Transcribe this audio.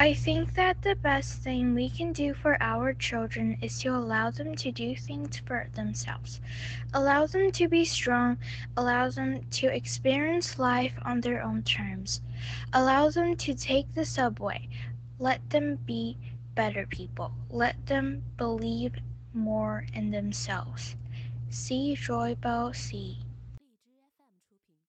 I think that the best thing we can do for our children is to allow them to do things for themselves. Allow them to be strong, allow them to experience life on their own terms. Allow them to take the subway. Let them be better people. Let them believe more in themselves. See Joy Bell See.